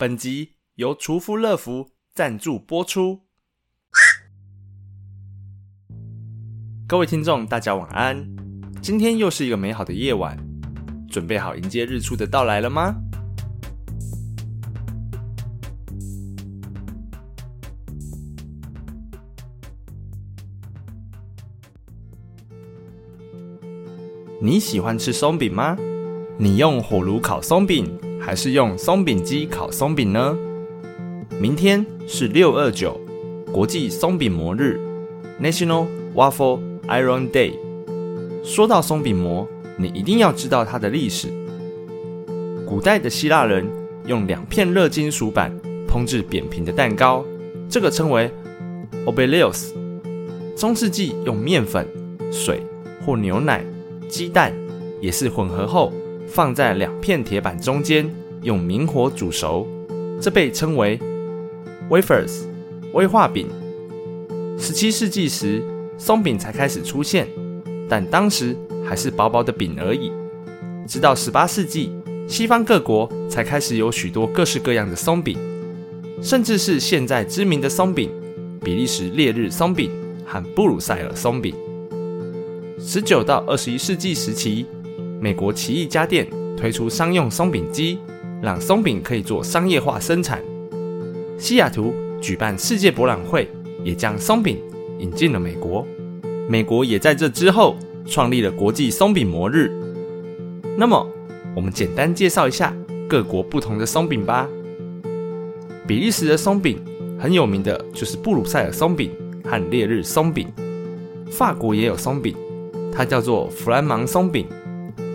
本集由厨夫乐福赞助播出。各位听众，大家晚安。今天又是一个美好的夜晚，准备好迎接日出的到来了吗？你喜欢吃松饼吗？你用火炉烤松饼，还是用松饼机烤松饼呢？明天是六二九国际松饼模日 （National Waffle Iron Day）。说到松饼模，你一定要知道它的历史。古代的希腊人用两片热金属板烹制扁平的蛋糕，这个称为 obelios。中世纪用面粉、水或牛奶。鸡蛋也是混合后放在两片铁板中间，用明火煮熟，这被称为 wafers 威化饼。十七世纪时，松饼才开始出现，但当时还是薄薄的饼而已。直到十八世纪，西方各国才开始有许多各式各样的松饼，甚至是现在知名的松饼——比利时烈日松饼和布鲁塞尔松饼。十九到二十一世纪时期，美国奇异家电推出商用松饼机，让松饼可以做商业化生产。西雅图举办世界博览会，也将松饼引进了美国。美国也在这之后创立了国际松饼模日。那么，我们简单介绍一下各国不同的松饼吧。比利时的松饼很有名的就是布鲁塞尔松饼和烈日松饼。法国也有松饼。它叫做弗兰芒松饼，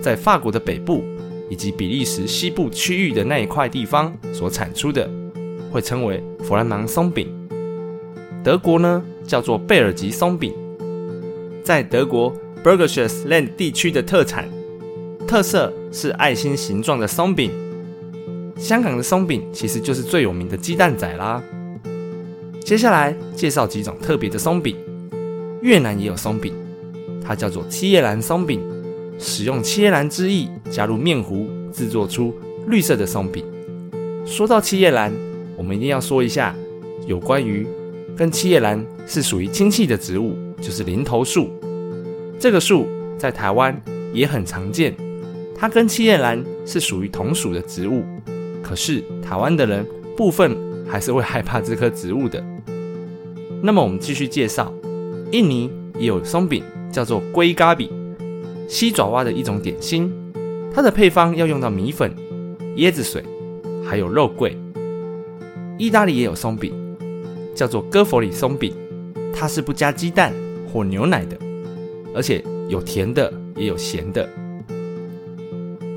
在法国的北部以及比利时西部区域的那一块地方所产出的，会称为弗兰芒松饼。德国呢叫做贝尔吉松饼，在德国 b u r g e r s h Land 地区的特产，特色是爱心形状的松饼。香港的松饼其实就是最有名的鸡蛋仔啦。接下来介绍几种特别的松饼，越南也有松饼。它叫做七叶兰松饼，使用七叶兰之意加入面糊制作出绿色的松饼。说到七叶兰，我们一定要说一下有关于跟七叶兰是属于亲戚的植物，就是林头树。这个树在台湾也很常见，它跟七叶兰是属于同属的植物。可是台湾的人部分还是会害怕这棵植物的。那么我们继续介绍，印尼也有松饼。叫做龟咖饼，西爪哇的一种点心。它的配方要用到米粉、椰子水，还有肉桂。意大利也有松饼，叫做哥佛里松饼，它是不加鸡蛋或牛奶的，而且有甜的也有咸的。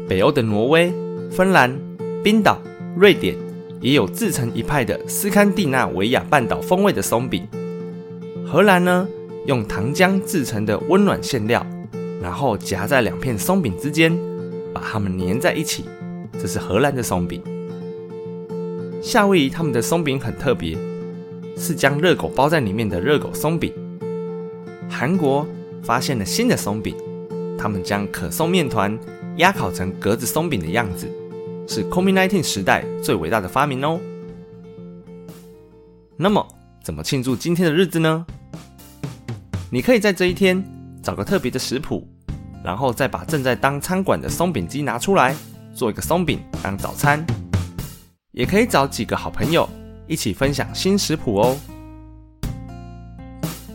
北欧的挪威、芬兰、冰岛、瑞典也有自成一派的斯堪的纳维亚半岛风味的松饼。荷兰呢？用糖浆制成的温暖馅料，然后夹在两片松饼之间，把它们粘在一起。这是荷兰的松饼。夏威夷他们的松饼很特别，是将热狗包在里面的热狗松饼。韩国发现了新的松饼，他们将可颂面团压烤成格子松饼的样子，是 COVID-19 时代最伟大的发明哦。那么，怎么庆祝今天的日子呢？你可以在这一天找个特别的食谱，然后再把正在当餐馆的松饼机拿出来，做一个松饼当早餐。也可以找几个好朋友一起分享新食谱哦。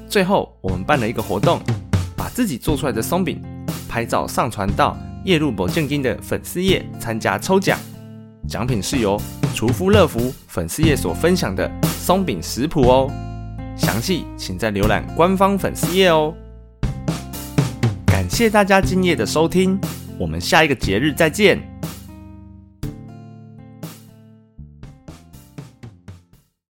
最后，我们办了一个活动，把自己做出来的松饼拍照上传到夜路宝正金的粉丝页参加抽奖，奖品是由厨夫乐福粉丝页所分享的松饼食谱哦。详细请在浏览官方粉丝页哦。谢谢大家今夜的收听，我们下一个节日再见。